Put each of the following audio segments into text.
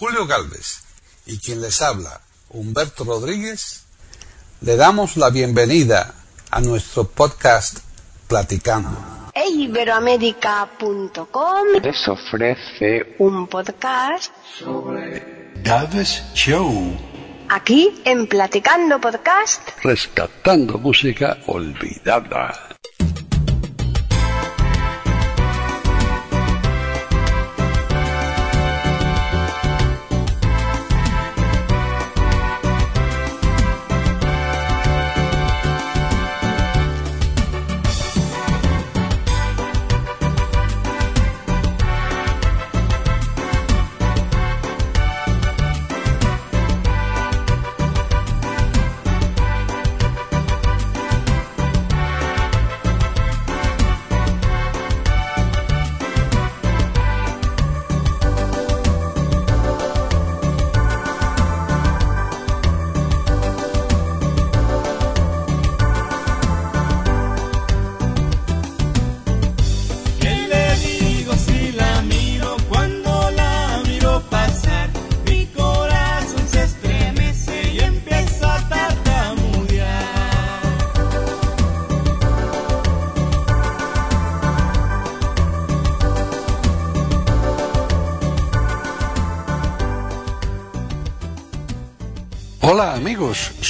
Julio Galvez y quien les habla, Humberto Rodríguez, le damos la bienvenida a nuestro podcast Platicando. Iberoamérica.com les ofrece un podcast sobre Galvez Show. Aquí en Platicando Podcast, rescatando música olvidada.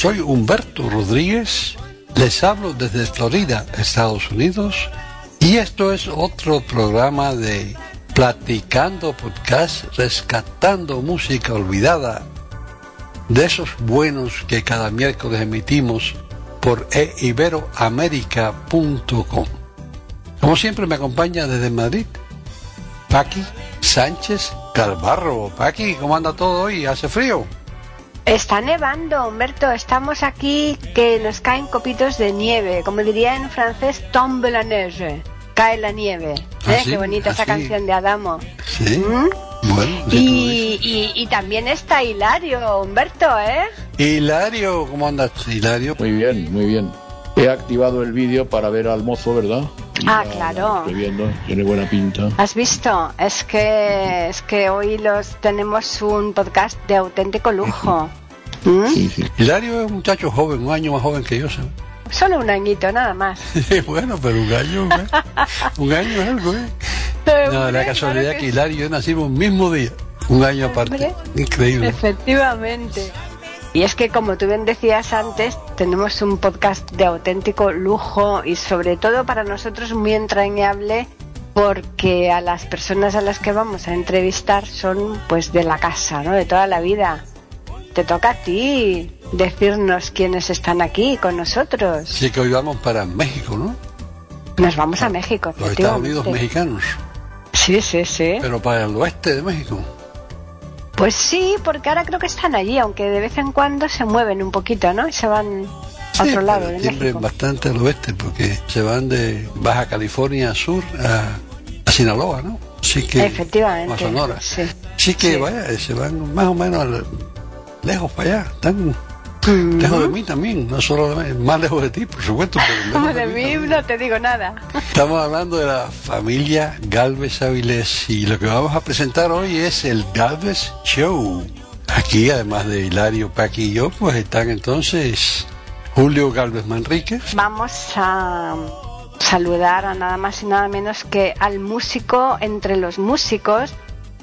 Soy Humberto Rodríguez, les hablo desde Florida, Estados Unidos, y esto es otro programa de Platicando Podcast, rescatando música olvidada, de esos buenos que cada miércoles emitimos por eiberoamerica.com. Como siempre me acompaña desde Madrid, Paqui Sánchez Calvarro. Paqui, ¿cómo anda todo hoy? ¿Hace frío? Está nevando, Humberto. Estamos aquí que nos caen copitos de nieve. Como diría en francés, tombe la neige. Cae la nieve. ¿Ah, ¿Eh? sí? Qué bonita ¿Ah, esa sí? canción de Adamo. Sí. ¿Mm? Bueno, Y, y- y también está Hilario, Humberto, ¿eh? Hilario, ¿cómo andas, Hilario? Muy bien, muy bien. He activado el vídeo para ver al mozo, ¿verdad? Y Ah, ya claro. Estoy viendo, tiene buena pinta. ¿Has visto? Es que es que hoy los tenemos un podcast de auténtico lujo. ¿Mm? Sí, sí. Hilario es un muchacho joven, un año más joven que yo. ¿sabes? Solo un añito, nada más. bueno, pero un año, ¿eh? un año es algo, ¿eh? No, la casualidad claro que Hilario y yo nacimos el mismo día, un año aparte. Hombre. Increíble. Efectivamente. Y es que, como tú bien decías antes, tenemos un podcast de auténtico lujo y sobre todo para nosotros muy entrañable porque a las personas a las que vamos a entrevistar son pues de la casa, ¿no? De toda la vida. Te toca a ti decirnos quiénes están aquí con nosotros. Sí que hoy vamos para México, ¿no? Nos vamos a México, Los Estados Unidos mexicanos, Sí, sí, sí. pero para el oeste de México. Pues sí, porque ahora creo que están allí, aunque de vez en cuando se mueven un poquito, ¿no? Y se van a Sí, otro lado pero de siempre México. bastante al oeste, porque se van de Baja California Sur a, a Sinaloa, ¿no? Así que, Efectivamente. a Sonora. Sí. Sí que Sí. vaya, se van más o menos al- lejos para allá, están Mm. lejos de mí también, no solo de mí, más lejos de ti, por supuesto. pero lejos de de mí mí también. no te digo nada. Estamos hablando de la familia Galvez Avilés y lo que vamos a presentar hoy es el Galvez Show. Aquí, además de Hilario, Paqui y yo, pues están entonces Julio Galvez Manríquez, Vamos a saludar a nada más y nada menos que al músico entre los músicos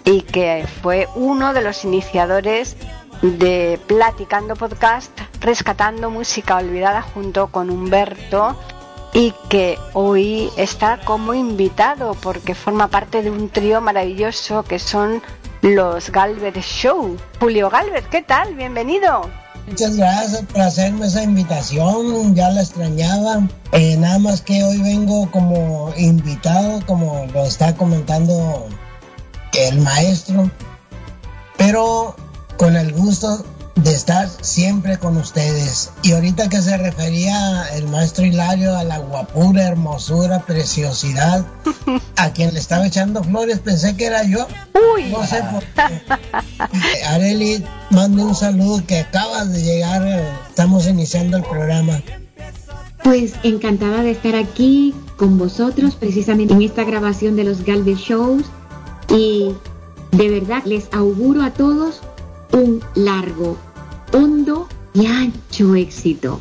y que fue uno de los iniciadores de Platicando Podcast, rescatando música olvidada junto con Humberto y que hoy está como invitado porque forma parte de un trío maravilloso que son los Galvez Show. Julio Galvez, ¿qué tal? Bienvenido. Muchas gracias por hacerme esa invitación, ya la extrañaba. Eh, nada más que hoy vengo como invitado, como lo está comentando el maestro, pero con el gusto de estar siempre con ustedes. Y ahorita que se refería el maestro Hilario a la guapura, hermosura, preciosidad, a quien le estaba echando flores, pensé que era yo. Uy, No sé por qué. Areli, mande un saludo que acabas de llegar. Estamos iniciando el programa. Pues encantada de estar aquí con vosotros precisamente en esta grabación de los Galvez Shows y De verdad les auguro a todos un largo, hondo y ancho éxito.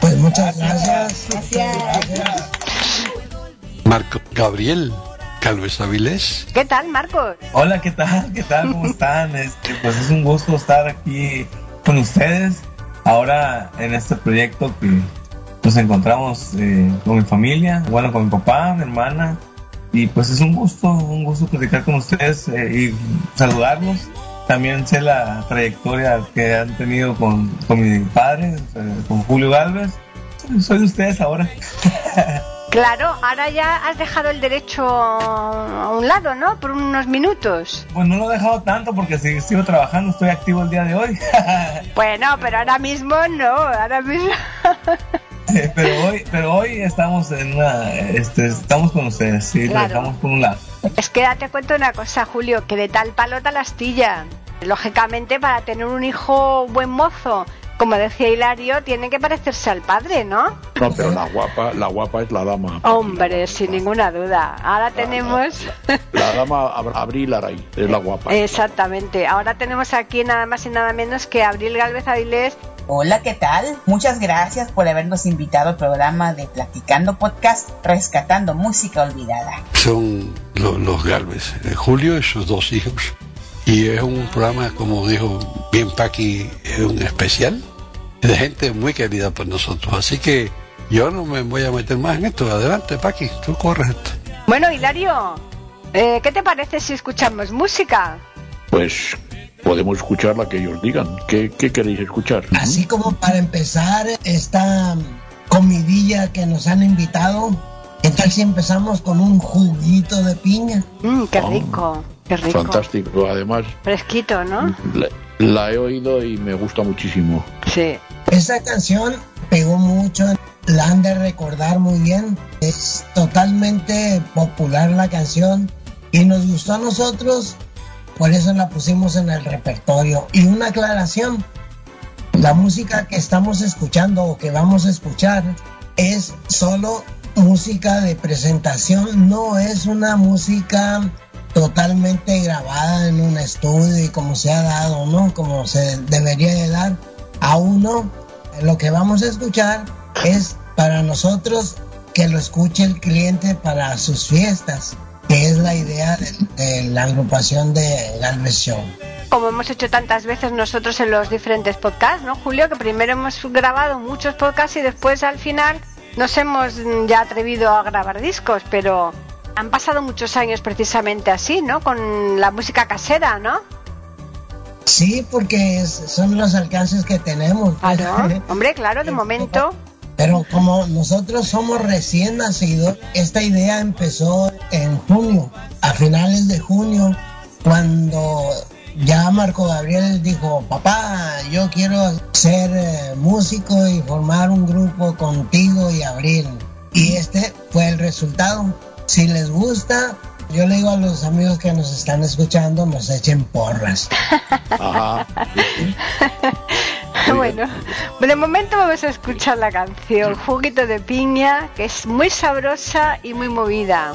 Pues muchas gracias. Gracias. Marco Gabriel Calves Avilés. ¿Qué tal, Marcos? Hola, ¿qué tal? ¿Qué tal? ¿Cómo están? Este, pues es un gusto estar aquí con ustedes. Ahora en este proyecto que nos encontramos eh, con mi familia, bueno, con mi papá, mi hermana. Y pues es un gusto, un gusto platicar con ustedes eh, y saludarlos. También sé la trayectoria que han tenido con, con mi padre, eh, con Julio Galvez. Soy de ustedes ahora. Claro, ahora ya has dejado el derecho a un lado, ¿no? Por unos minutos. Pues no lo he dejado tanto porque si- sigo trabajando, estoy activo el día de hoy. Bueno, pero ahora mismo no, ahora mismo. pero hoy, pero hoy estamos en una, este, estamos con ustedes, sí, Claro. lo dejamos por un lado. Es que te cuento una cosa, Julio, que de tal palo tal astilla. Lógicamente, para tener un hijo buen mozo, como decía Hilario, tiene que parecerse al padre, ¿no? No, pero la guapa, la guapa es la dama. Hombre, sin ninguna duda. Ahora tenemos... La dama Ab- Abril Aray es la guapa. Exactamente. Ahora tenemos aquí nada más y nada menos que Abril Galvez Avilés. Hola, ¿qué tal? Muchas gracias por habernos invitado al programa de Platicando Podcast Rescatando Música Olvidada. Son lo- los Galvez, eh, Julio y sus dos hijos. Y es un programa, como dijo bien Paqui, es un especial de gente muy querida por nosotros. Así que yo no me voy a meter más en esto. Adelante, Paqui, tú corres esto. Bueno, Hilario, eh, ¿qué te parece si escuchamos música? Pues podemos escuchar la que ellos digan. ¿Qué, qué queréis escuchar? Así como para empezar esta comidilla que nos han invitado, ¿qué tal si empezamos con un juguito de piña? Mm, qué Oh, rico, qué rico. Fantástico. Además, Fresquito, ¿no? la, la he oído y me gusta muchísimo. Sí. Esa canción pegó mucho, la han de recordar muy bien. Es totalmente popular la canción y nos gustó a nosotros, por eso la pusimos en el repertorio. Y una aclaración, la música que estamos escuchando o que vamos a escuchar es solo música de presentación, no es una música totalmente grabada en un estudio y como se ha dado, ¿no? Como se debería de dar a uno. Lo que vamos a escuchar es para nosotros que lo escuche el cliente para sus fiestas, que es la idea de, de la agrupación de Galvez Show. Como hemos hecho tantas veces nosotros en los diferentes podcasts, ¿no, Julio? Que primero hemos grabado muchos podcasts y después al final nos hemos ya atrevido a grabar discos, pero han pasado muchos años precisamente así, ¿no? Con la música casera, ¿no? Sí, porque es- son los alcances que tenemos. Claro. Hombre, claro, de momento. Pero como nosotros somos recién nacidos, esta idea empezó en junio, a finales de junio, cuando ya Marco Gabriel dijo, papá, yo quiero ser eh, músico y formar un grupo contigo y Abril. Y este fue el resultado. Si les gusta, yo le digo a los amigos que nos están escuchando, nos echen porras. Ajá. Bueno, de momento vamos a escuchar la canción Juguito de Piña, que es muy sabrosa y muy movida.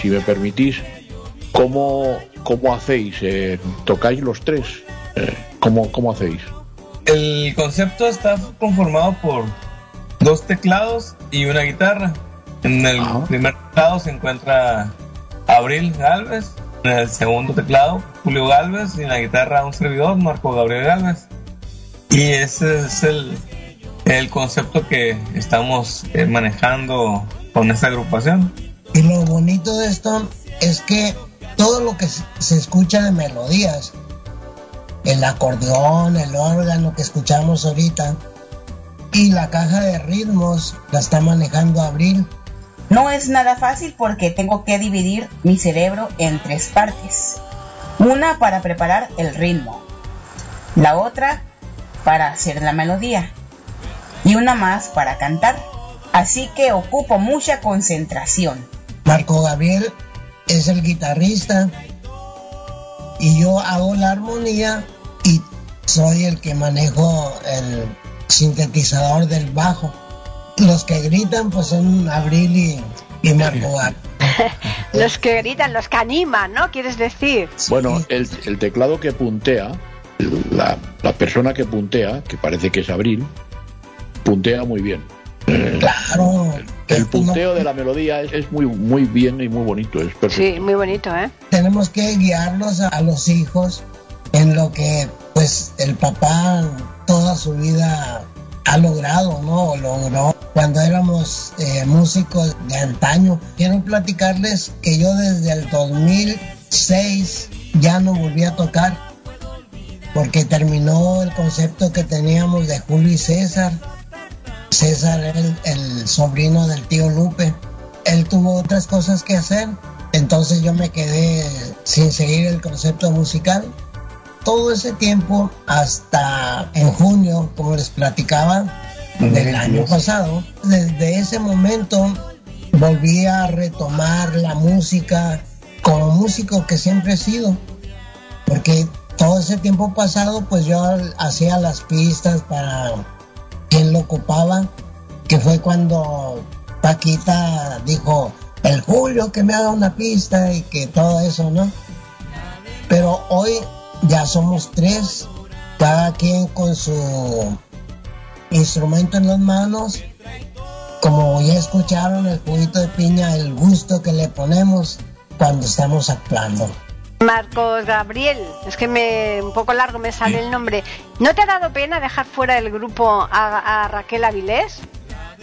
Si me permitís, ¿cómo, cómo hacéis? Eh, ¿Tocáis los tres? Eh, ¿cómo, ¿Cómo hacéis? El concepto está conformado por dos teclados y una guitarra. En el Ajá. primer teclado se encuentra Abril Galvez, en el segundo teclado Julio Galvez y en la guitarra un servidor, Marco Gabriel Galvez. Y ese es el, el concepto que estamos eh, manejando con esta agrupación. Y lo bonito de esto es que todo lo que se escucha de melodías, el acordeón, el órgano que escuchamos ahorita, y la caja de ritmos la está manejando Abril. No es nada fácil porque tengo que dividir mi cerebro en tres partes. Una para preparar el ritmo, la otra para hacer la melodía y una más para cantar. Así que ocupo mucha concentración. Marco Gabriel es el guitarrista y yo hago la armonía y soy el que manejo el sintetizador del bajo. Los que gritan pues son Abril y, y Marco Gabriel. Los que gritan, los que animan, ¿no? ¿Quieres decir? Bueno, el, el teclado que puntea, la, la persona que puntea, que parece que es Abril, puntea muy bien. Claro. El no- punteo de la melodía es, es muy, muy bien y muy bonito, es perfecto. Sí, muy bonito, ¿eh? tenemos que guiarlos a, los hijos en lo que pues el papá toda su vida ha logrado, ¿no? O logró cuando éramos eh, músicos de antaño. Quiero platicarles que yo desde el 2006 ya no volví a tocar porque terminó el concepto que teníamos de Julio y César. César era el, el sobrino del tío Lupe. Él tuvo otras cosas que hacer, entonces yo me quedé sin seguir el concepto musical. Todo ese tiempo, hasta en junio, como les platicaba, del año pasado, desde ese momento volví a retomar la música como músico que siempre he sido, porque todo ese tiempo pasado, pues yo hacía las pistas para quien lo ocupaba, que fue cuando Paquita dijo, el Julio que me haga una pista y que todo eso, ¿no? Pero hoy ya somos tres, cada quien con su instrumento en las manos. Como ya escucharon el juguito de piña, el gusto que le ponemos cuando estamos actuando. Marcos Gabriel, es que me un poco largo me sale el nombre. ¿No te ha dado pena dejar fuera del grupo a, a Raquel Avilés?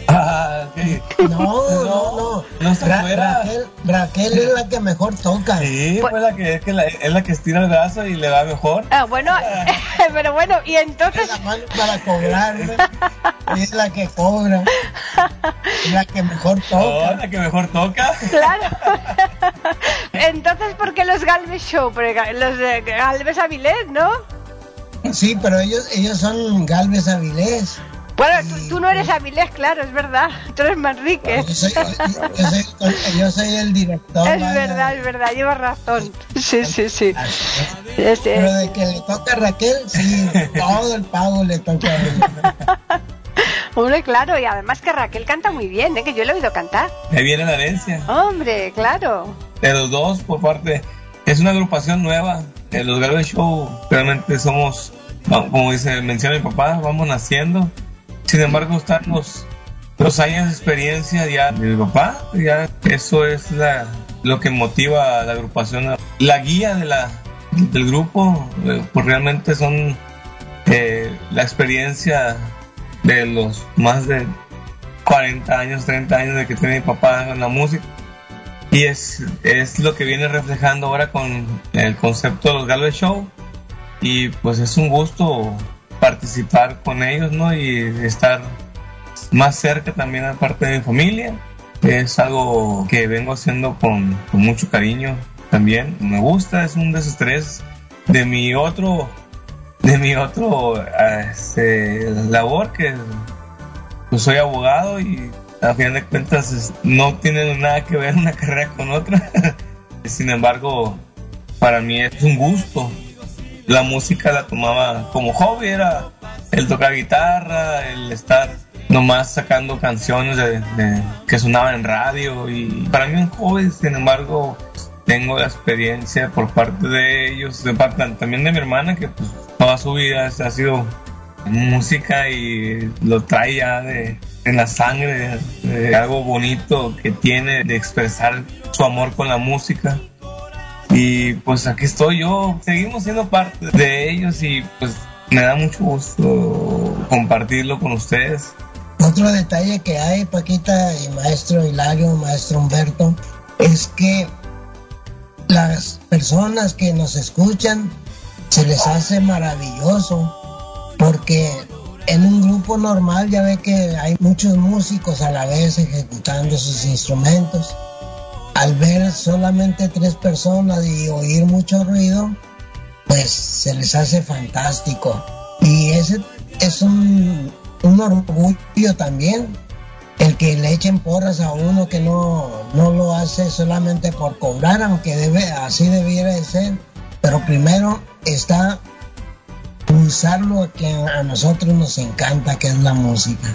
Ah. No, no, no. No Ra- fuera. Raquel, Raquel es la que mejor toca. Sí, Pues- fue la que, es, que la, es la que estira el brazo y le va mejor. Ah, bueno, pero bueno, y entonces Es la mano para cobrar, es la que cobra, es la que mejor No, toca. la que mejor toca. Claro. Entonces, ¿por qué los Galvez Show? Porque los de Galvez Avilés, ¿no? Sí, pero ellos, ellos son Galvez Avilés. Bueno, tú, tú no eres Avilés, claro, es verdad. Tú eres Manrique. Yo soy, yo- yo soy- yo soy el director. Es vaya. verdad, es verdad, llevas razón. Sí, sí, sí. Este, Pero de que le toca a Raquel, sí, todo el pago le toca a ella. hombre, claro, y además que Raquel canta muy bien, ¿eh? que yo le he oído cantar. Ahí viene la herencia. Hombre, claro. De los dos, por parte. Es una agrupación nueva. Eh, los Galvez Show realmente somos, como dice, menciona mi papá, vamos naciendo. Sin embargo, están los, años de experiencia ya de mi papá. Ya eso es la, lo que motiva a la agrupación. La guía de la, del grupo, eh, pues realmente son eh, la experiencia de los más de 40 años, 30 años de que tiene mi papá en la música. Y es, es lo que viene reflejando ahora con el concepto de los Galvez Show. Y pues es un gusto participar con ellos, ¿no? Y estar más cerca también aparte de mi familia. Es algo que vengo haciendo con, mucho cariño también. Me gusta, es un desestrés de mi otro, de mi otro este, labor que pues soy abogado y a fin de cuentas no tiene nada que ver una carrera con otra. Sin embargo, para mí es un gusto. La música la tomaba como hobby, era el tocar guitarra, el estar nomás sacando canciones de, que sonaban en radio y para mí un hobby, sin embargo, tengo la experiencia por parte de ellos, de parte también de mi hermana que pues, toda su vida ha sido música y lo trae ya de, en la sangre, de algo bonito que tiene de expresar su amor con la música. Y pues aquí estoy yo, seguimos siendo parte de ellos y pues me da mucho gusto compartirlo con ustedes. Otro detalle que hay, Paquita y maestro Hilario, maestro Humberto, es que las personas que nos escuchan se les hace maravilloso porque en un grupo normal ya ve que hay muchos músicos a la vez ejecutando sus instrumentos. Al ver solamente tres personas y oír mucho ruido, pues se les hace fantástico. Y ese es un, un orgullo también, el que le echen porras a uno que no, no lo hace solamente por cobrar, aunque debe, así debiera de ser. Pero primero está usar lo que a nosotros nos encanta, que es la música.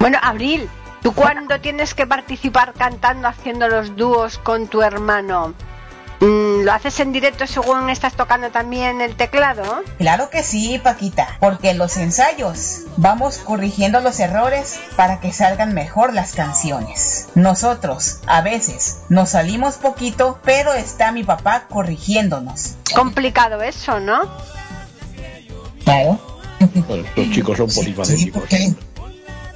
Bueno, Abril, ¿tú cuándo tienes que participar cantando, haciendo los dúos con tu hermano? Mm, ¿Lo haces en directo según estás tocando también el teclado? Claro que sí, Paquita, porque en los ensayos vamos corrigiendo los errores para que salgan mejor las canciones. Nosotros, a veces, nos salimos poquito, pero está mi papá corrigiéndonos. Complicado eso, ¿no? Claro. Bueno, los chicos son Sí, polifacéticos.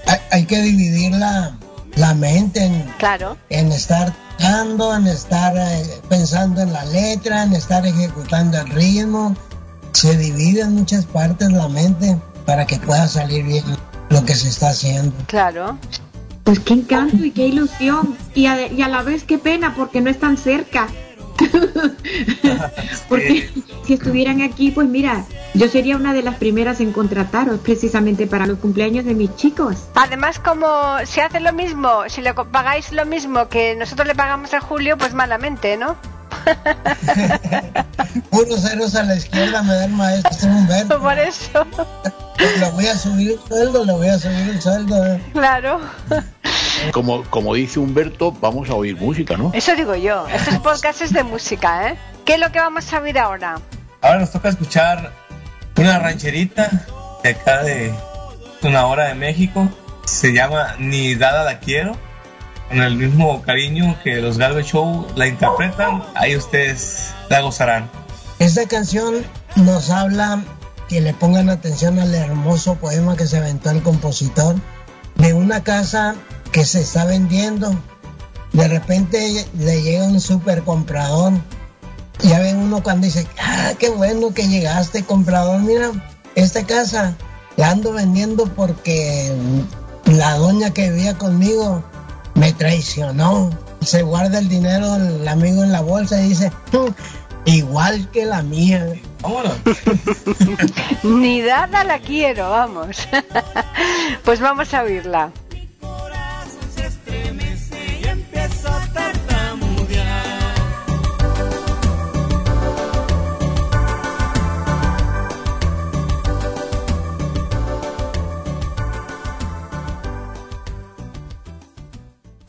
Hay, hay que dividir la, la mente en, Claro. en estar tocando, en estar eh, pensando en la letra, en estar ejecutando el ritmo. Se divide en muchas partes la mente para que pueda salir bien lo que se está haciendo. Claro. Pues qué encanto y qué ilusión. Y a, y a la vez qué pena porque no están cerca. porque si estuvieran aquí, pues mira, yo sería una de las primeras en contrataros precisamente para los cumpleaños de mis chicos. Además, como si hace lo mismo, si le co- pagáis lo mismo que nosotros le pagamos a Julio, pues malamente, ¿no? Puros ceros a la izquierda me da el maestro Humberto. Por eso, Le voy a subir un sueldo, le voy a subir un sueldo. eh. claro. Como, como dice Humberto, vamos a oír música, ¿no? Eso digo yo. Estos podcasts es de música, ¿eh? ¿Qué es lo que vamos a oír ahora? Ahora nos toca escuchar una rancherita de acá de una hora de México. Se llama Ni Dada la Quiero. Con el mismo cariño que los Galvez Show la interpretan. Ahí ustedes la gozarán. Esta canción nos habla que le pongan atención al hermoso poema que se aventó el compositor de una casa que se está vendiendo. De repente le llega un super comprador. Ya ve uno cuando dice, ah, qué bueno que llegaste, comprador. Mira, esta casa la ando vendiendo porque la doña que vivía conmigo me traicionó. Se guarda el dinero el amigo en la bolsa y dice, "Mm, igual que la mía. Vámonos. Ni dada la quiero, vamos. pues vamos a oírla.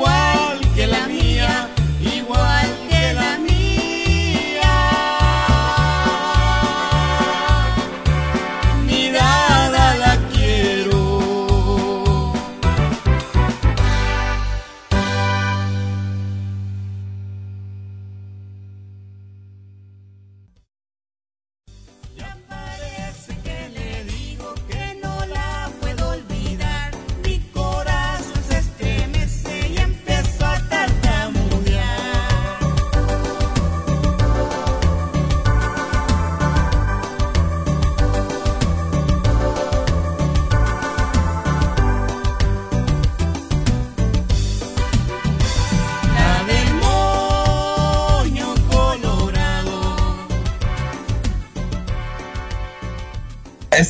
igual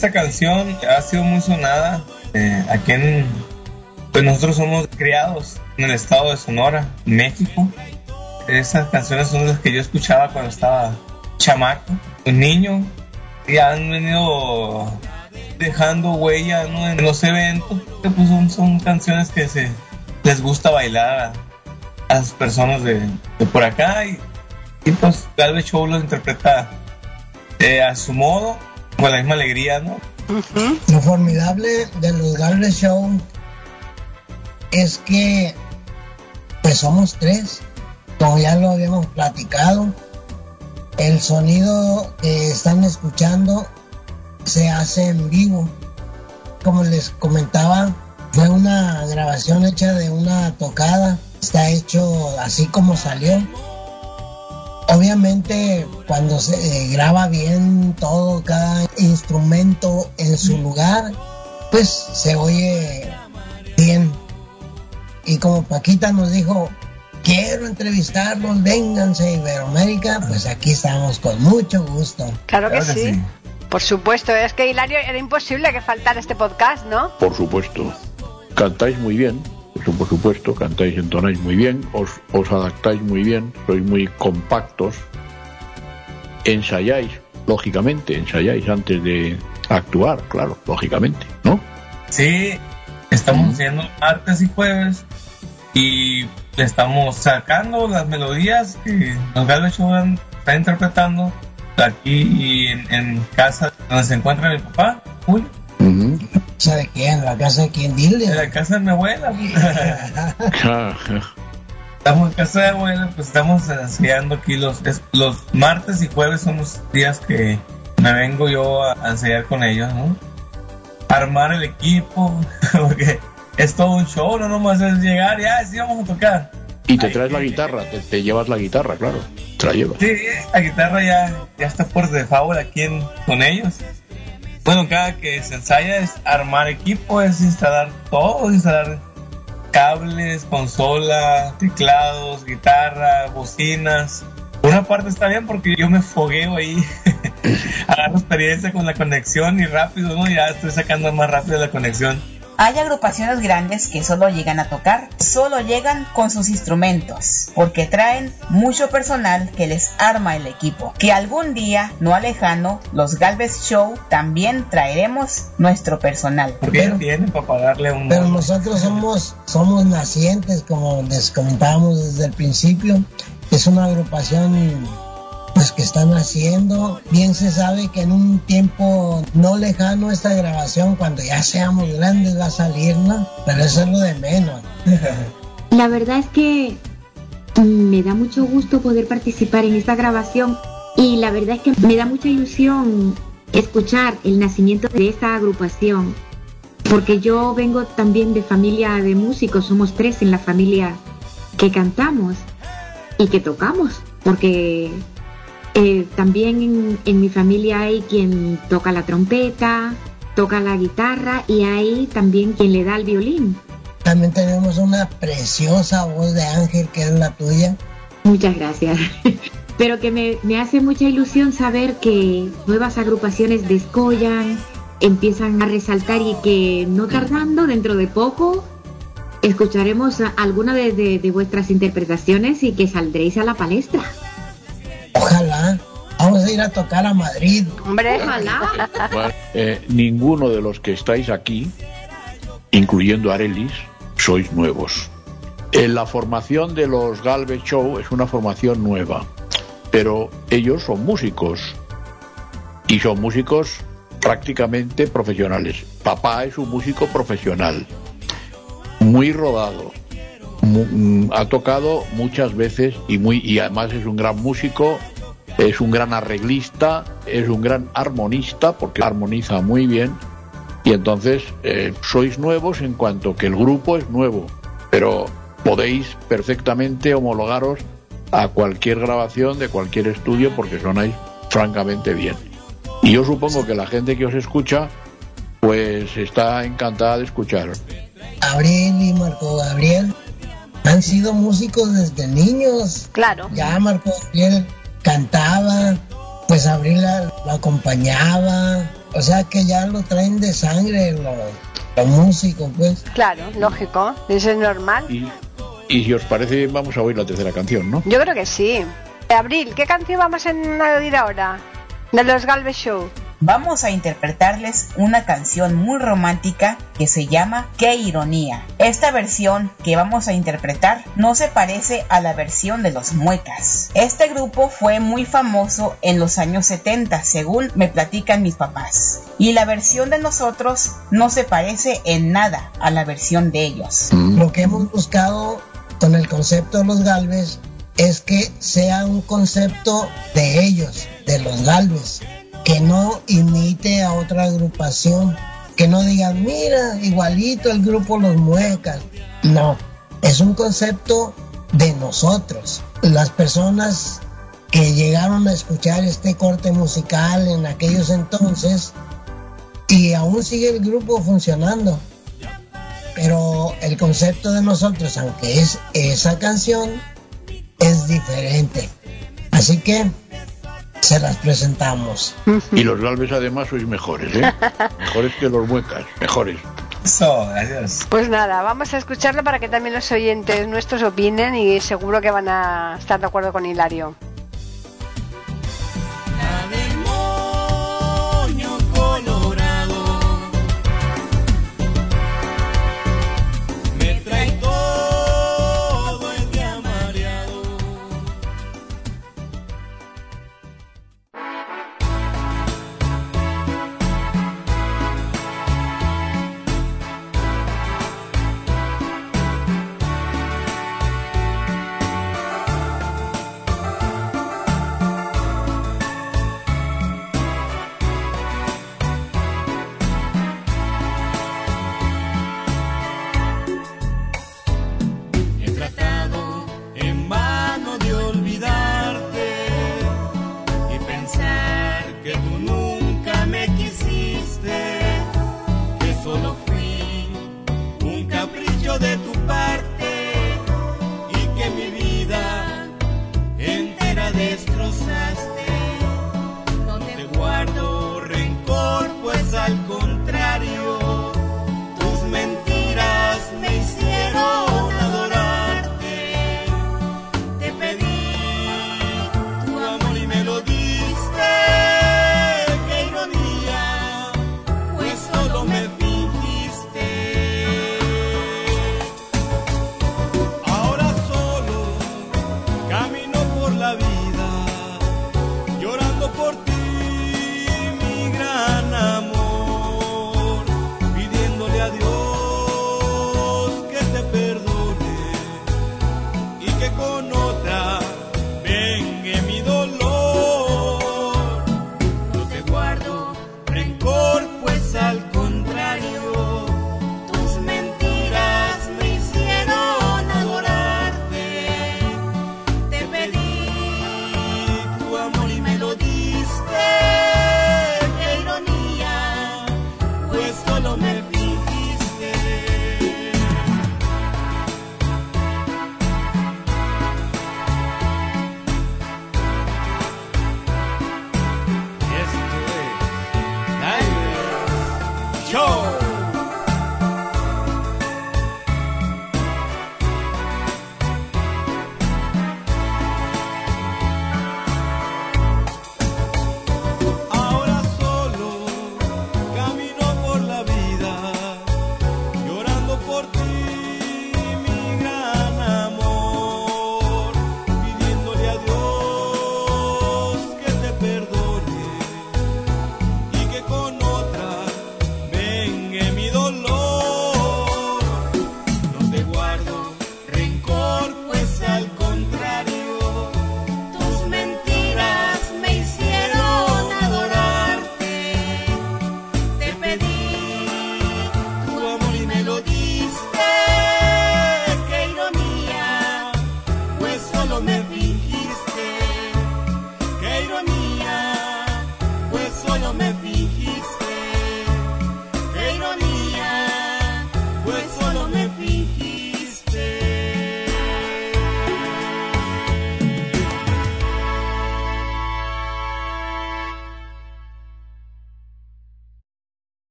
Esta canción ha sido muy sonada eh, aquí en... Pues nosotros somos criados en el estado de Sonora, México. Esas canciones son las que yo escuchaba cuando estaba chamaco, un niño, y han venido dejando huella ¿no? en los eventos. Pues son, son canciones que se les gusta bailar a, a las personas de, de por acá y, y pues Galvez Show lo interpreta eh, a su modo, con la misma alegría, ¿no? Lo formidable de los Galvez Show es que pues somos tres, como ya lo habíamos platicado. El sonido que están escuchando se hace en vivo. Como les comentaba, fue una grabación hecha de una tocada. Está hecho así como salió. Obviamente cuando se eh, graba bien todo, cada instrumento en su lugar, pues se oye bien. Y como Paquita nos dijo, quiero entrevistarlos, vénganse Iberoamérica, pues aquí estamos con mucho gusto. Claro que Claro que sí. sí. Por supuesto, es que Hilario era imposible que faltara este podcast, ¿no? Por supuesto. Cantáis muy bien, eso por supuesto, cantáis, entonáis muy bien, os, os adaptáis muy bien, sois muy compactos, ensayáis, lógicamente, ensayáis antes de actuar, claro, lógicamente, ¿no? Sí, estamos haciendo martes y jueves y le estamos sacando las melodías que los Galvez Show han- está interpretando aquí y en, en casa donde se encuentra mi papá, Julio, Ujú. ¿Sabe quién? ¿La casa de quién? en Dile. la casa de mi abuela. Estamos en casa de abuela, pues estamos ensayando aquí los, es- los martes y jueves son los días que me vengo yo a, a ensayar con ellos, ¿no? Armar el equipo, porque es todo un show, no nomás es llegar y ah, sí vamos a tocar. Y te traes la guitarra, te, te llevas la guitarra, claro, te la llevas. Sí, la guitarra ya, ya está por default aquí en- con ellos. Bueno, cada que se ensaya es armar equipo, es instalar todo, instalar cables, consola, teclados, guitarra, bocinas. Por una parte está bien porque yo me fogueo ahí, agarro experiencia con la conexión y rápido, ¿no? Ya estoy sacando más rápido la conexión. Hay agrupaciones grandes que solo llegan a tocar, solo llegan con sus instrumentos, porque traen mucho personal que les arma el equipo. Que algún día, no alejano, los Galvez Show también traeremos nuestro personal. Ya tienen para pagarle un... Pero nosotros somos, somos nacientes, como les comentábamos desde el principio. Es una agrupación pues que están haciendo. Bien se sabe que en un tiempo no lejano esta grabación, cuando ya seamos grandes, va a salir, ¿no? Pero eso es lo de menos. La verdad es que me da mucho gusto poder participar en esta grabación y la verdad es que me da mucha ilusión escuchar el nacimiento de esta agrupación, porque yo vengo también de familia de músicos, somos tres en la familia que cantamos y que tocamos, porque eh, también en, en mi familia hay quien toca la trompeta, toca la guitarra y hay también quien le da el violín. También tenemos una preciosa voz de Ángel, que es la tuya. Muchas gracias. Pero que me, me hace mucha ilusión saber que nuevas agrupaciones descollan, empiezan a resaltar y que no tardando, dentro de poco, escucharemos alguna de, de- de vuestras interpretaciones y que saldréis a la palestra. Ojalá. Vamos a ir a tocar a Madrid. Hombre, Ojalá. Bueno, eh, ninguno de los que estáis aquí, incluyendo Arelis, sois nuevos. En la formación de los Galvez Show es una formación nueva, pero ellos son músicos y son músicos prácticamente profesionales. Papá es un músico profesional, muy rodado, ha tocado muchas veces y muy y además es un gran músico, es un gran arreglista, es un gran armonista porque armoniza muy bien y entonces eh, sois nuevos en cuanto que el grupo es nuevo, pero podéis perfectamente homologaros a cualquier grabación de cualquier estudio porque sonáis francamente bien. Y yo supongo que la gente que os escucha pues está encantada de escucharos. Abril y Marco Gabriel han sido músicos desde niños. claro. Ya Marco Gabriel cantaba, pues Abril lo acompañaba. O sea que ya lo traen de sangre los, los músicos, pues. Claro, lógico. Eso es normal. Y, y si os parece bien vamos a oír la tercera canción, ¿no? Yo creo que sí. Abril, ¿qué canción vamos a oír ahora? De los Galvez Show. Vamos a interpretarles una canción muy romántica que se llama Qué ironía. Esta versión que vamos a interpretar no se parece a la versión de los Muecas. Este grupo fue muy famoso en los años 70, según me platican mis papás. Y la versión de nosotros no se parece en nada a la versión de ellos. Lo que hemos buscado con el concepto de los Galvez es que sea un concepto de ellos, de los Galvez, que no imite a otra agrupación, que no digan, mira, igualito el grupo Los Muecas. No, es un concepto de nosotros, las personas que llegaron a escuchar este corte musical en aquellos entonces y aún sigue el grupo funcionando pero el concepto de nosotros, aunque es esa canción, es diferente. Así que se las presentamos. Y los Galvez además sois mejores, ¿eh? Mejores que los muecas, mejores. Eso, gracias. Pues nada, vamos a escucharlo para que también los oyentes nuestros opinen y seguro que van a estar de acuerdo con Hilario.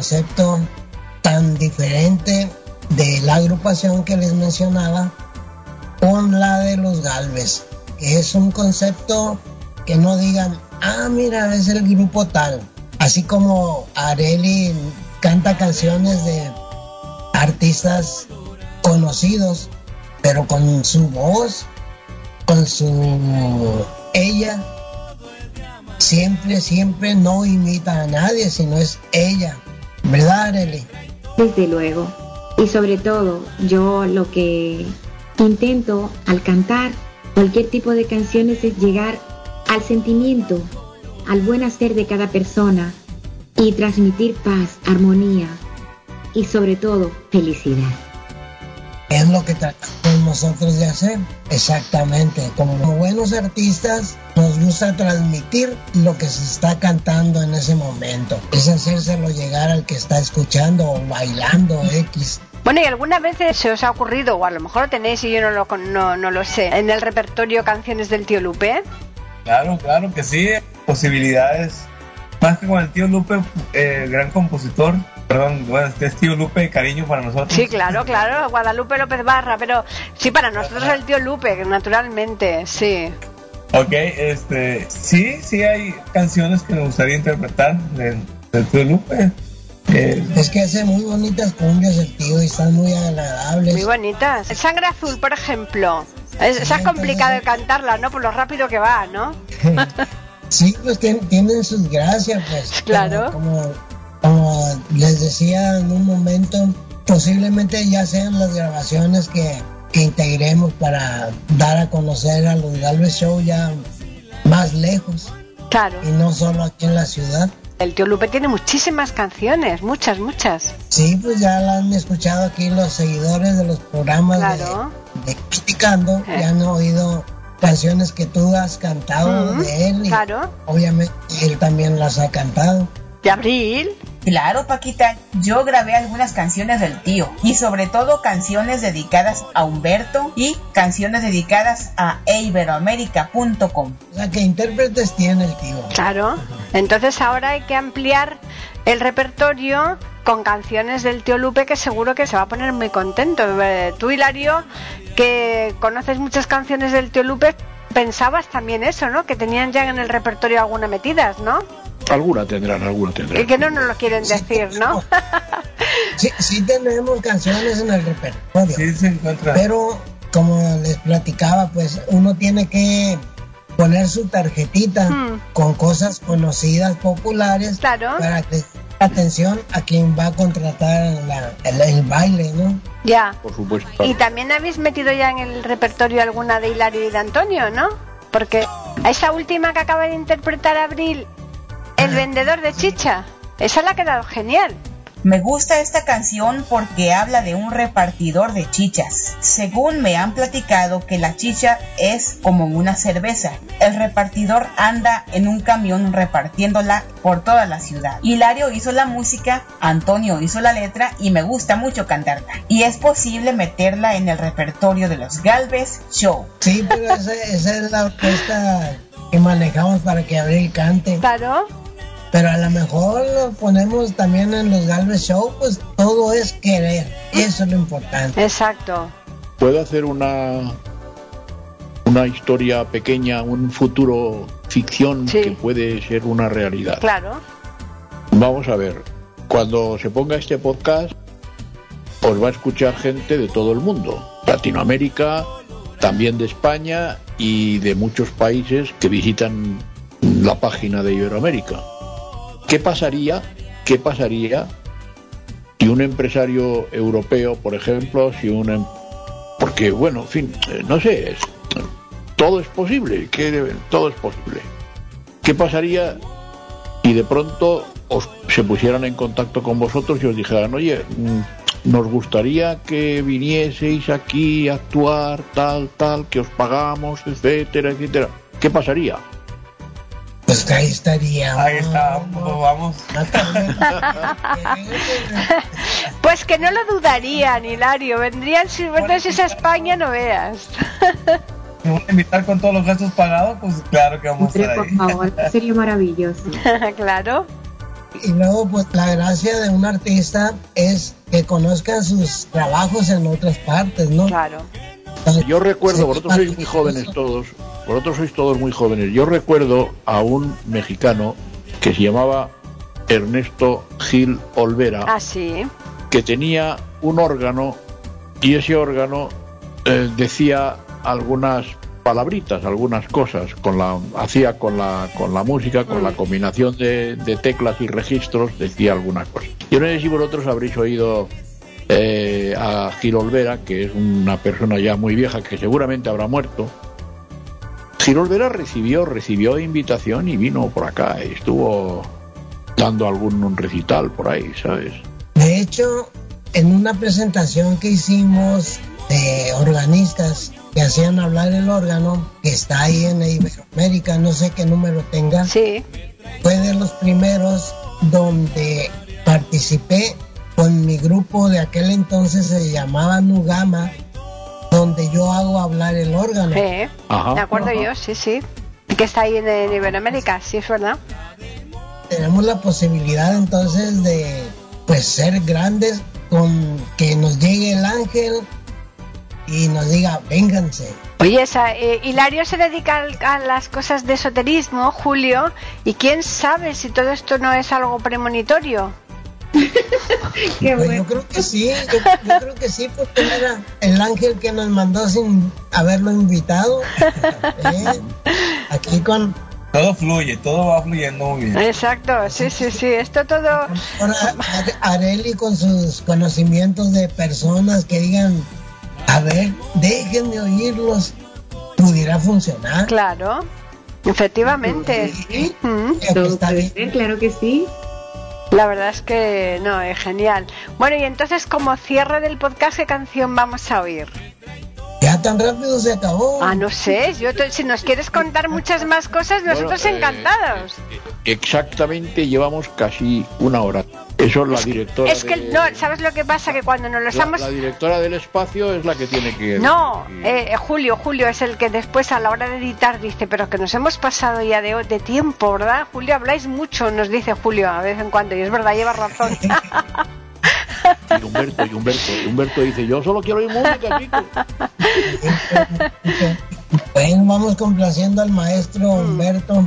Concepto tan diferente de la agrupación que les mencionaba con la de los Galvez, que es un concepto que no digan, ah, mira, es el grupo tal. Así como Areli canta canciones de artistas conocidos, pero con su voz, con su ella, siempre, siempre no imita a nadie, sino es ella. ¿Verdad? Desde luego. Y sobre todo, yo lo que intento al cantar cualquier tipo de canciones es llegar al sentimiento, al buen hacer de cada persona y transmitir paz, armonía y sobre todo felicidad. Es lo que tratamos nosotros de hacer. Exactamente. Como buenos artistas, nos gusta transmitir lo que se está cantando en ese momento. Es hacérselo llegar al que está escuchando o bailando X. Bueno, ¿y alguna vez se os ha ocurrido, o a lo mejor lo tenéis y yo no lo, con- no, no lo sé, en el repertorio canciones del tío Lupe? Claro, claro que sí. Posibilidades. Más que con el tío Lupe, eh, gran compositor. Perdón, bueno, este es tío Lupe, cariño para nosotros. Sí, claro, claro, Guadalupe López Barra, pero sí, para nosotros el tío Lupe, naturalmente, sí. Ok, este, sí, sí hay canciones que me gustaría interpretar del, del tío Lupe. Eh, Es que hace muy bonitas cumbias el tío y están muy agradables. Muy bonitas. Sangre Azul, por ejemplo. Es, esa es complicado de cantarla, ¿no? Por lo rápido que va, ¿no? Sí, pues tien- tienen sus gracias, pues. Claro. Como, como les decía en un momento, posiblemente ya sean las grabaciones que, que integremos para dar a conocer a los Galvez Show ya más lejos Claro. y no solo aquí en la ciudad. El tío Lupe tiene muchísimas canciones, muchas, muchas. Sí, pues ya la han escuchado aquí los seguidores de los programas Claro. de, Criticando, Eh. ya han oído canciones que tú has cantado de él y Claro. obviamente él también las ha cantado. De Abril. Claro, Paquita, yo grabé algunas canciones del tío y sobre todo canciones dedicadas a Humberto y canciones dedicadas a eiberoamerica.com. O sea, que intérpretes tiene el tío. Claro. Entonces ahora hay que ampliar el repertorio con canciones del tío Lupe que seguro que se va a poner muy contento. Eh, Tú, Hilario, que conoces muchas canciones del tío Lupe, pensabas también eso, ¿no? Que tenían ya en el repertorio alguna metidas, ¿no? Alguna tendrán, alguna tendrán. que no nos lo quieren decir, ¿no? Sí, sí tenemos canciones en el repertorio, sí se encuentra. pero como les platicaba, pues uno tiene que poner su tarjetita Hmm. con cosas conocidas, populares, Claro. para que atención a quien va a contratar la- el, el baile, ¿no? Ya. Por supuesto. Y también habéis metido ya en el repertorio alguna de Hilario y de Antonio, ¿no? Porque a esa última que acaba de interpretar Abril, El vendedor de chicha, esa le ha quedado genial. Me gusta esta canción porque habla de un repartidor de chichas. Según me han platicado que la chicha es como una cerveza. El repartidor anda en un camión repartiéndola por toda la ciudad. Hilario hizo la música, Antonio hizo la letra y me gusta mucho cantarla. Y es posible meterla en el repertorio de los Galvez Show. Sí, pero esa, esa es la orquesta que manejamos para que Abril cante. Claro. Pero a lo mejor lo ponemos también en los Galvez Show, pues todo es querer. Eso es lo importante. Exacto. Puedo hacer una una historia pequeña, un futuro ficción Sí. que puede ser una realidad. Claro. Vamos a ver, cuando se ponga este podcast, os va a escuchar gente de todo el mundo, Latinoamérica, también de España y de muchos países que visitan la página de Iberoamérica. ¿Qué pasaría? ¿Qué pasaría si un empresario europeo, por ejemplo, si un em- porque bueno, en fin, eh, no sé, es- todo es posible, que todo es posible. ¿Qué pasaría y de pronto os, se pusieran en contacto con vosotros y os dijeran, oye, mm, nos gustaría que vinieseis aquí a actuar, tal, tal, que os pagamos, etcétera, etcétera. ¿Qué pasaría? Pues que ahí estaría. Ahí está, pues vamos. Pues que no lo dudarían, Hilario. Vendrían si vendrías a España, no veas. ¿Me van a invitar con todos los gastos pagados? Pues claro que vamos a estar por ahí. favor, sería maravilloso. claro. Y luego, pues la gracia de un artista es que conozcan sus trabajos en otras partes, ¿no? Claro. Yo recuerdo, vosotros sois muy jóvenes todos, vosotros sois todos muy jóvenes. Yo recuerdo a un mexicano que se llamaba Ernesto Gil Olvera, Ah, sí. que tenía un órgano y ese órgano eh, decía algunas palabritas, algunas cosas, con la, hacía con la, con la música, con la combinación de, de teclas y registros, decía algunas cosas. Yo no sé si vosotros habréis oído eh, a Gil Olvera, que es una persona ya muy vieja que seguramente habrá muerto. Gil Olvera recibió, recibió invitación y vino por acá y estuvo dando algún un recital por ahí, ¿sabes? De hecho, en una presentación que hicimos de organistas que hacían hablar el órgano, que está ahí en Iberoamérica, no sé qué número tenga, Sí. fue de los primeros donde participé con mi grupo de aquel entonces se llamaba Nugama, donde yo hago hablar el órgano. Sí. Ajá. De acuerdo yo, sí, sí. Que está ahí en, en Iberoamérica, sí, es verdad. Tenemos la posibilidad entonces de pues ser grandes con que nos llegue el ángel y nos diga, vénganse. Oye, esa, eh, Hilario se dedica al- a las cosas de esoterismo, Julio, y quién sabe si todo esto no es algo premonitorio. Qué Pues bueno. yo creo que sí, yo, yo creo que sí, porque era el ángel que nos mandó sin haberlo invitado. Eh, Aquí con Todo fluye, todo va fluyendo muy bien. Exacto, sí, sí, sí. Esto todo. ahora Are- Areli con sus conocimientos de personas que digan, a ver, déjenme oírlos, pudiera funcionar. Claro, efectivamente. Sí, Mm. claro que sí. La verdad es que no, es genial. Bueno, y entonces, como cierre del podcast, ¿qué canción vamos a oír? Ya tan rápido se acabó. Ah, no sé, yo te- si nos quieres contar muchas más cosas, nosotros Bueno, eh, encantados. Exactamente, llevamos casi una hora. Eso es la directora. Es que, de- no, ¿sabes lo que pasa? Que cuando nos lo la, estamos... la directora del espacio es la que tiene que. No, eh, Julio, Julio es el que después a la hora de editar dice, pero que nos hemos pasado ya de, de tiempo, ¿verdad? Julio, habláis mucho, nos dice Julio a vez en cuando, y es verdad, lleva razón. y Humberto, y Humberto, y Humberto dice, yo solo quiero oír música, chicos. Bueno, vamos complaciendo al maestro Humberto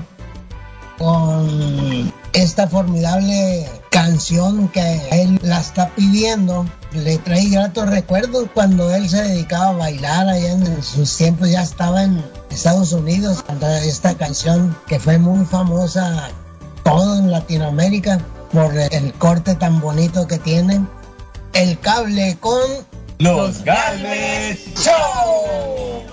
con esta formidable canción que él la está pidiendo. Le trae gratos recuerdos cuando él se dedicaba a bailar allá en sus tiempos, ya estaba en Estados Unidos, esta canción que fue muy famosa todo en Latinoamérica por el corte tan bonito que tiene. El cable con Los Galvez Show.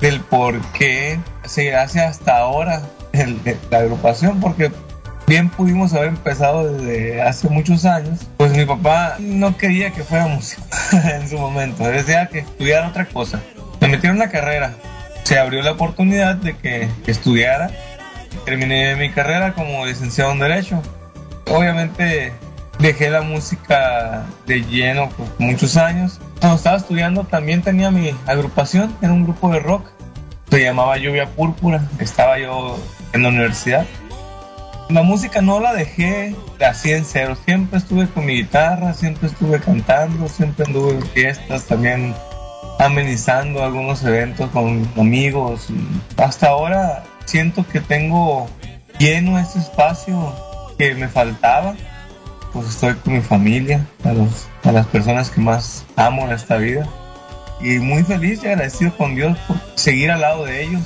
del por qué se hace hasta ahora la agrupación, porque bien pudimos haber empezado desde hace muchos años. Pues mi papá no quería que fuera músico en su momento, decía que estudiara otra cosa. Me metieron en la carrera, se abrió la oportunidad de que estudiara. Terminé mi carrera como licenciado en Derecho. Obviamente dejé la música de lleno por muchos años. Cuando estaba estudiando también tenía mi agrupación, era un grupo de rock. Se llamaba Lluvia Púrpura. Estaba yo en la universidad. La música no la dejé así en cero. Siempre estuve con mi guitarra, siempre estuve cantando, siempre anduve en fiestas, también amenizando algunos eventos con amigos. Hasta ahora siento que tengo lleno ese espacio que me faltaba. Pues estoy con mi familia, a, los, a las personas que más amo en esta vida. Y muy feliz y agradecido con Dios por seguir al lado de ellos.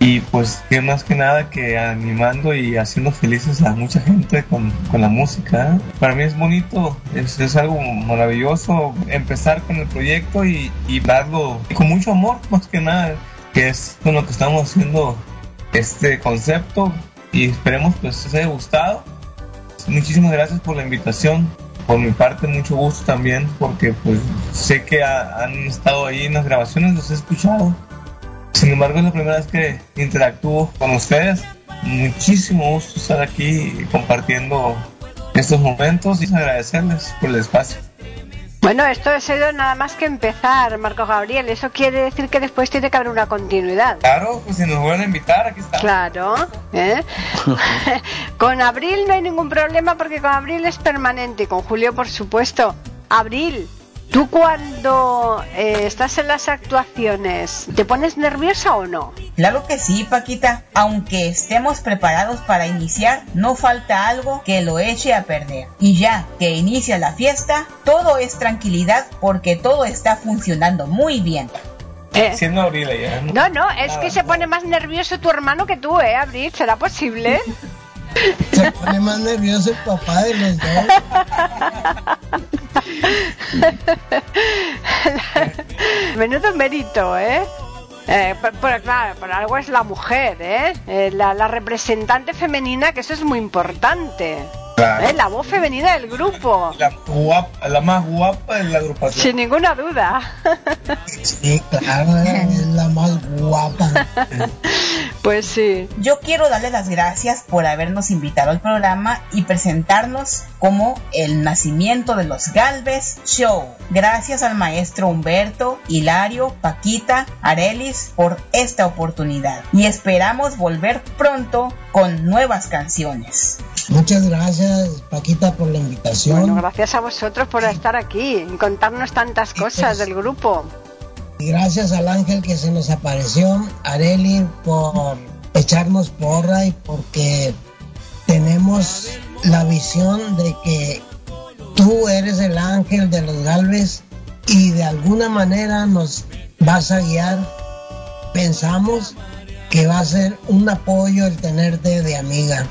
Y pues que más que nada que animando y haciendo felices a mucha gente con, con la música. ¿eh? Para mí es bonito, es, es algo maravilloso empezar con el proyecto y, y darlo con mucho amor, más que nada, que es con lo que estamos haciendo este concepto y esperemos pues les haya gustado. Muchísimas gracias por la invitación. Por mi parte, mucho gusto también, porque pues sé que ha- han estado ahí en las grabaciones, los he escuchado. Sin embargo, es la primera vez que interactúo con ustedes. Muchísimo gusto estar aquí compartiendo estos momentos y agradecerles por el espacio. Bueno, esto ha sido nada más que empezar, Marco Gabriel. Eso quiere decir que después tiene que haber una continuidad. Claro, pues si nos vuelven a invitar, aquí estamos. Claro, ¿eh? con Abril no hay ningún problema porque con Abril es permanente y con Julio, por supuesto. Abril, ¿tú cuando eh, estás en las actuaciones, te pones nerviosa o no? Claro que sí, Paquita. Aunque estemos preparados para iniciar, no falta algo que lo eche a perder. Y ya que inicia la fiesta, todo es tranquilidad porque todo está funcionando muy bien. Eh, Siendo abril ya. no, no, es que se pone más nervioso tu hermano que tú, ¿eh, Abril? ¿Será posible? Se pone más nervioso el papá de los dos. Menudo mérito, ¿eh? Eh, pero, pero claro, por algo es la mujer, ¿eh? Eh, la, la representante femenina, que eso es muy importante. Claro. ¿eh? La voz femenina del grupo, La, guapa, la más guapa de la agrupación. sin ninguna duda. Sí, claro, es la más guapa. Pues sí. Yo quiero darle las gracias por habernos invitado al programa y presentarnos como el nacimiento de los Galvez Show. Gracias al maestro Humberto, Hilario, Paquita, Arelis por esta oportunidad. Y esperamos volver pronto con nuevas canciones. Muchas gracias, Paquita, por la invitación. Bueno, gracias a vosotros por estar aquí y contarnos tantas cosas del grupo. Y gracias al ángel que se nos apareció, Areli, por echarnos porra y porque tenemos la visión de que tú eres el ángel de los Galvez y de alguna manera nos vas a guiar. Pensamos que va a ser un apoyo el tenerte de amiga.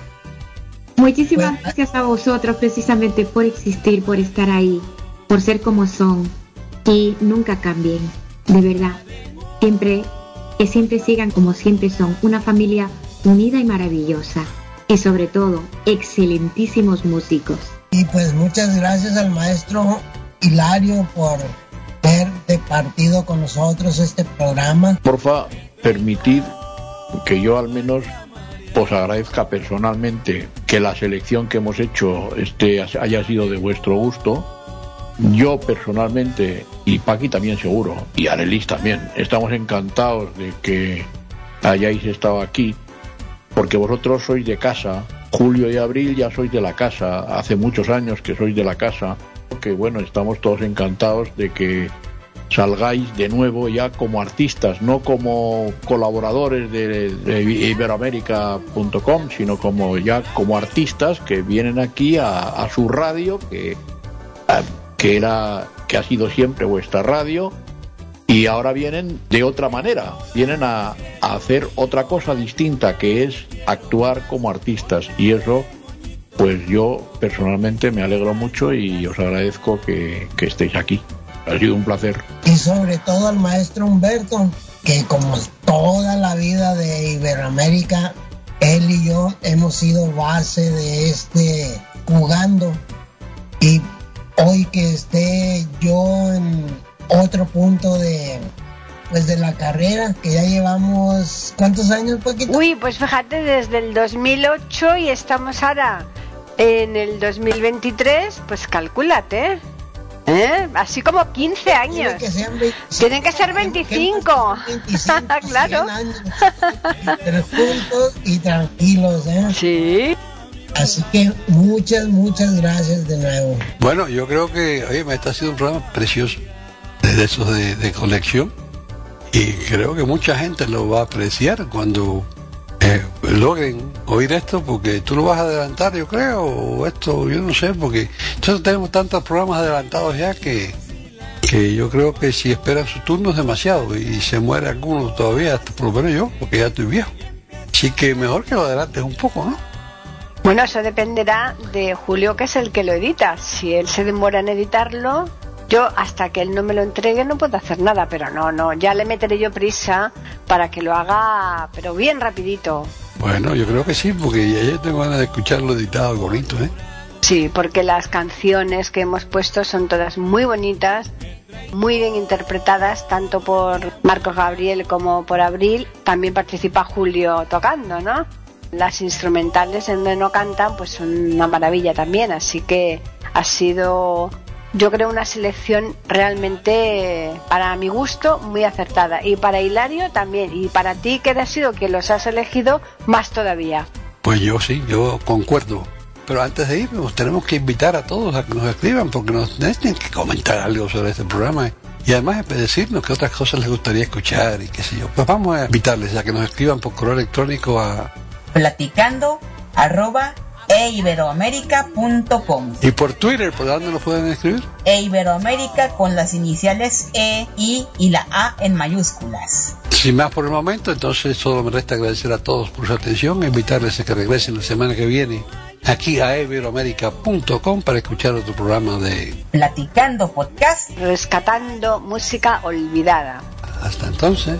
Muchísimas gracias a vosotros precisamente por existir, por estar ahí, por ser como son y nunca cambien, de verdad. Siempre, que siempre sigan como siempre son, una familia unida y maravillosa y sobre todo excelentísimos músicos. Y pues muchas gracias al maestro Hilario por ver de partido con nosotros este programa. Porfa, permitid que yo al menos os agradezca personalmente que la selección que hemos hecho este haya sido de vuestro gusto. Yo personalmente, y Paqui también seguro, y Arelis también, estamos encantados de que hayáis estado aquí, porque vosotros sois de casa. Julio y Abril ya sois de la casa, hace muchos años que sois de la casa. Que bueno, estamos todos encantados de que salgáis de nuevo ya como artistas, no como colaboradores de, de iberoamérica.com, sino como ya como artistas que vienen aquí a, su radio, que, que era que ha sido siempre vuestra radio, y ahora vienen de otra manera, vienen a, hacer otra cosa distinta, que es actuar como artistas, y eso pues yo personalmente me alegro mucho y os agradezco que, que estéis aquí. Ha sido un placer. Y sobre todo al maestro Humberto, que como toda la vida de Iberoamérica, él y yo hemos sido base de este jugando. Y hoy que esté yo en otro punto de pues de la carrera que ya llevamos cuántos años poquito Uy, pues fíjate, desde el 2008 y estamos ahora en el 2023, pues calcúlate. ¿Eh? Así como 15 años. Tiene que sean 25, Tienen que ser 25. 25, Claro. 100 años, pero juntos y tranquilos, ¿eh? Sí. Así que muchas, muchas gracias de nuevo. Bueno, yo creo que, oye, me está siendo un programa precioso, de esos de, conexión, y creo que mucha gente lo va a apreciar cuando eh, logren oír esto, porque tú lo vas a adelantar, yo creo, o esto, yo no sé, porque nosotros tenemos tantos programas adelantados ya que, que yo creo que si esperan su turno es demasiado, y se muere alguno todavía, por lo menos yo, porque ya estoy viejo. Así que mejor que lo adelantes un poco, ¿no? Bueno, eso dependerá de Julio, que es el que lo edita. Si él se demora en editarlo, yo hasta que él no me lo entregue no puedo hacer nada. Pero no, no, ya le meteré yo prisa para que lo haga, pero bien rapidito. Bueno, yo creo que sí, porque ya yo tengo ganas de escucharlo editado bonito, ¿eh? Sí, porque las canciones que hemos puesto son todas muy bonitas, muy bien interpretadas, tanto por Marcos Gabriel como por Abril. También participa Julio tocando, ¿no? Las instrumentales en donde no cantan, pues son una maravilla también. Así que ha sido, yo creo, una selección realmente, para mi gusto, muy acertada. Y para Hilario también. Y para ti, que has sido quien los has elegido, más todavía. Pues yo sí, yo concuerdo. Pero antes de irnos, tenemos que invitar a todos a que nos escriban, porque nos tienen que comentar algo sobre este programa. Y además decirnos qué otras cosas les gustaría escuchar y qué sé yo. Pues vamos a invitarles a que nos escriban por correo electrónico a... Platicando arroba eiberoamerica.com Y por Twitter, ¿por dónde nos pueden escribir? e Iberoamérica con las iniciales E, I y la A en mayúsculas. Sin más por el momento, entonces solo me resta agradecer a todos por su atención e invitarles a que regresen la semana que viene aquí a iberoamerica.com para escuchar otro programa de... Platicando podcast. Rescatando música olvidada. Hasta entonces.